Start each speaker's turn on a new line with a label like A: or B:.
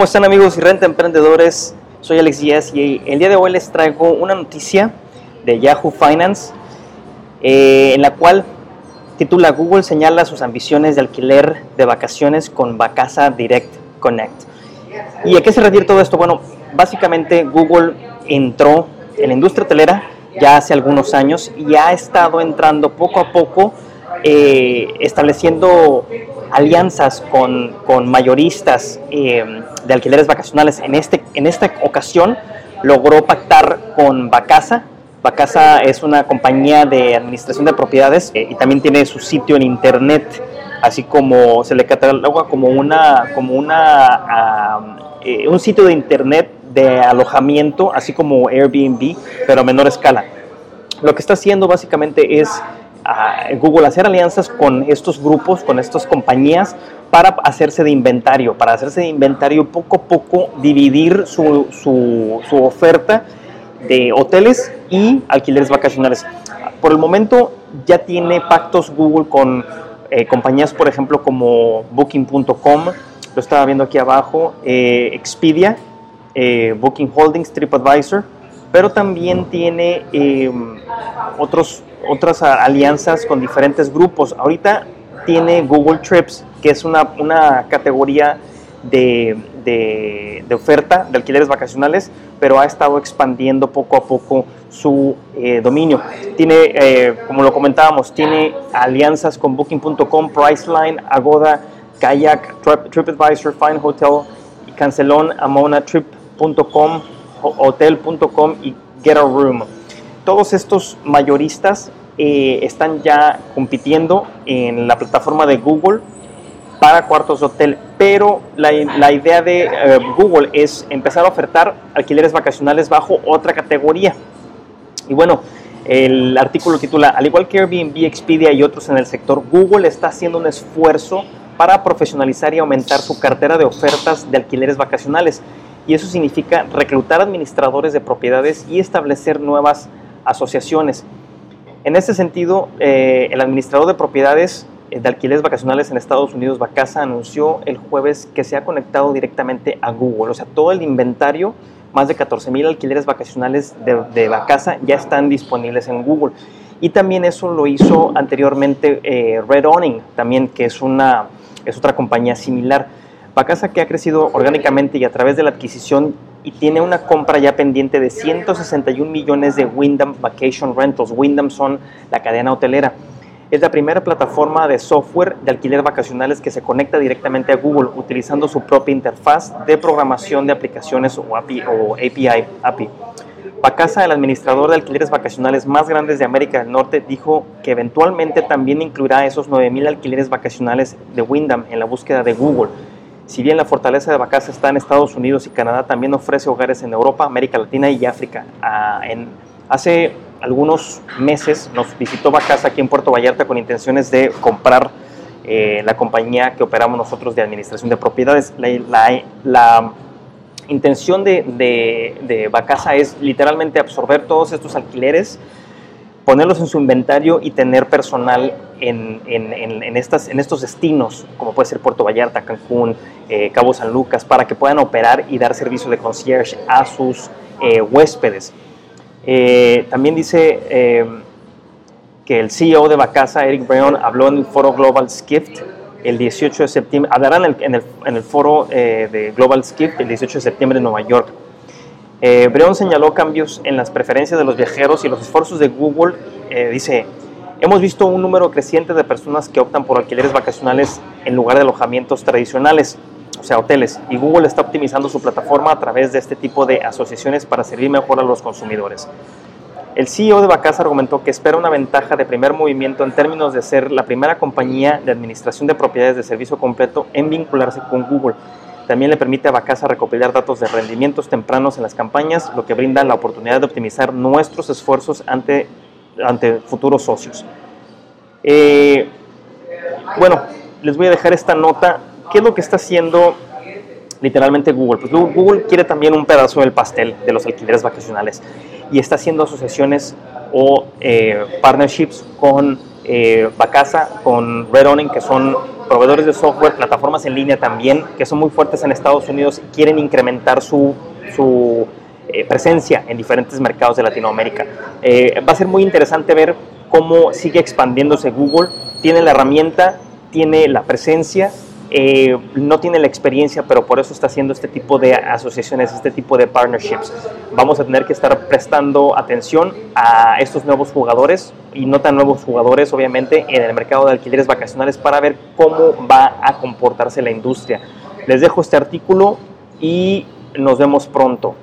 A: ¿Cómo están amigos y renta emprendedores? Soy Alex Díaz y el día de hoy les traigo una noticia de Yahoo Finance eh, en la cual titula Google señala sus ambiciones de alquiler de vacaciones con Vacasa Direct Connect. ¿Y a qué se refiere todo esto? Bueno, básicamente Google entró en la industria hotelera ya hace algunos años y ha estado entrando poco a poco eh, estableciendo alianzas con, mayoristas eh, de alquileres vacacionales. En, este, en esta ocasión logró pactar con Vacasa. Vacasa es una compañía de administración de propiedades eh, y también tiene su sitio en internet, así como se le cataloga como una, como una un sitio de internet de alojamiento, así como Airbnb, pero a menor escala. Lo que está haciendo básicamente es Google hacer alianzas con estos grupos, con estas compañías, para hacerse de inventario, para hacerse de inventario poco a poco, dividir su, su, oferta de hoteles y alquileres vacacionales. Por el momento ya tiene pactos Google con eh, compañías, por ejemplo, como Booking.com, lo estaba viendo aquí abajo, eh, Expedia, eh, Booking Holdings, TripAdvisor, pero también tiene otros otras alianzas con diferentes grupos. Ahorita tiene Google Trips, que es una, una categoría de, de, oferta de alquileres vacacionales, pero ha estado expandiendo poco a poco su eh, dominio. Tiene, eh, como lo comentábamos, tiene alianzas con Booking.com, Priceline, Agoda, Kayak, TripAdvisor, Fine Hotel, Cancelón, Amona, Trip.com, Hotel.com y Get a Room todos estos mayoristas eh, están ya compitiendo en la plataforma de Google para cuartos de hotel, pero la, idea de eh, Google es empezar a ofertar alquileres vacacionales bajo otra categoría. Y bueno, el artículo titula, al igual que Airbnb, Expedia y otros en el sector, Google está haciendo un esfuerzo para profesionalizar y aumentar su cartera de ofertas de alquileres vacacionales. Y eso significa reclutar administradores de propiedades y establecer nuevas asociaciones. En este sentido, eh, el administrador de propiedades eh, de alquileres vacacionales en Estados Unidos, Vacasa, anunció el jueves que se ha conectado directamente a Google. O sea, todo el inventario, más de 14 mil alquileres vacacionales de, Vacasa ya están disponibles en Google. Y también eso lo hizo anteriormente eh, Red Owning, también que es, una, es otra compañía similar. Vacasa que ha crecido orgánicamente y a través de la adquisición y tiene una compra ya pendiente de 161 millones de Wyndham Vacation Rentals. Wyndham son la cadena hotelera. Es la primera plataforma de software de alquiler vacacionales que se conecta directamente a Google utilizando su propia interfaz de programación de aplicaciones o API. O API, API. Vacasa, el administrador de alquileres vacacionales más grandes de América del Norte, dijo que eventualmente también incluirá esos 9.000 alquileres vacacionales de Wyndham en la búsqueda de Google si bien la fortaleza de Bacasa está en Estados Unidos y Canadá, también ofrece hogares en Europa, América Latina y África. Ah, hace algunos meses nos visitó Bacasa aquí en Puerto Vallarta con intenciones de comprar eh, la compañía que operamos nosotros de administración de propiedades. La, intención de, de, Bacasa es literalmente absorber todos estos alquileres ponerlos en su inventario y tener personal en, en, estas, en estos destinos, como puede ser Puerto Vallarta, Cancún, eh, Cabo San Lucas, para que puedan operar y dar servicio de concierge a sus eh, huéspedes. Eh, también dice que el CEO de Bacasa, Eric Breon, habló en el foro Global Skift el 18 de septiembre, hablarán en el, en el foro de Global Skift el 18 de septiembre en Nueva York. Eh, Breon señaló cambios en las preferencias de los viajeros y los esfuerzos de Google. Eh, dice, hemos visto un número creciente de personas que optan por alquileres vacacionales en lugar de alojamientos tradicionales, o sea, hoteles, y Google está optimizando su plataforma a través de este tipo de asociaciones para servir mejor a los consumidores. El CEO de Vacasa argumentó que espera una ventaja de primer movimiento en términos de ser la primera compañía de administración de propiedades de servicio completo en vincularse con Google también le permite a Bacasa recopilar datos de rendimientos tempranos en las campañas, lo que brinda la oportunidad de optimizar nuestros esfuerzos ante, ante futuros socios. Eh, bueno, les voy a dejar esta nota. ¿Qué es lo que está haciendo literalmente Google? Pues Google quiere también un pedazo del pastel de los alquileres vacacionales y está haciendo asociaciones o eh, partnerships con eh, Bacasa, con Red Owning, que son proveedores de software, plataformas en línea también, que son muy fuertes en Estados Unidos y quieren incrementar su, su eh, presencia en diferentes mercados de Latinoamérica. Eh, va a ser muy interesante ver cómo sigue expandiéndose Google. Tiene la herramienta, tiene la presencia, eh, no tiene la experiencia, pero por eso está haciendo este tipo de asociaciones, este tipo de partnerships. Vamos a tener que estar prestando atención a estos nuevos jugadores y no tan nuevos jugadores, obviamente, en el mercado de alquileres vacacionales para ver cómo va a comportarse la industria. Les dejo este artículo y nos vemos pronto.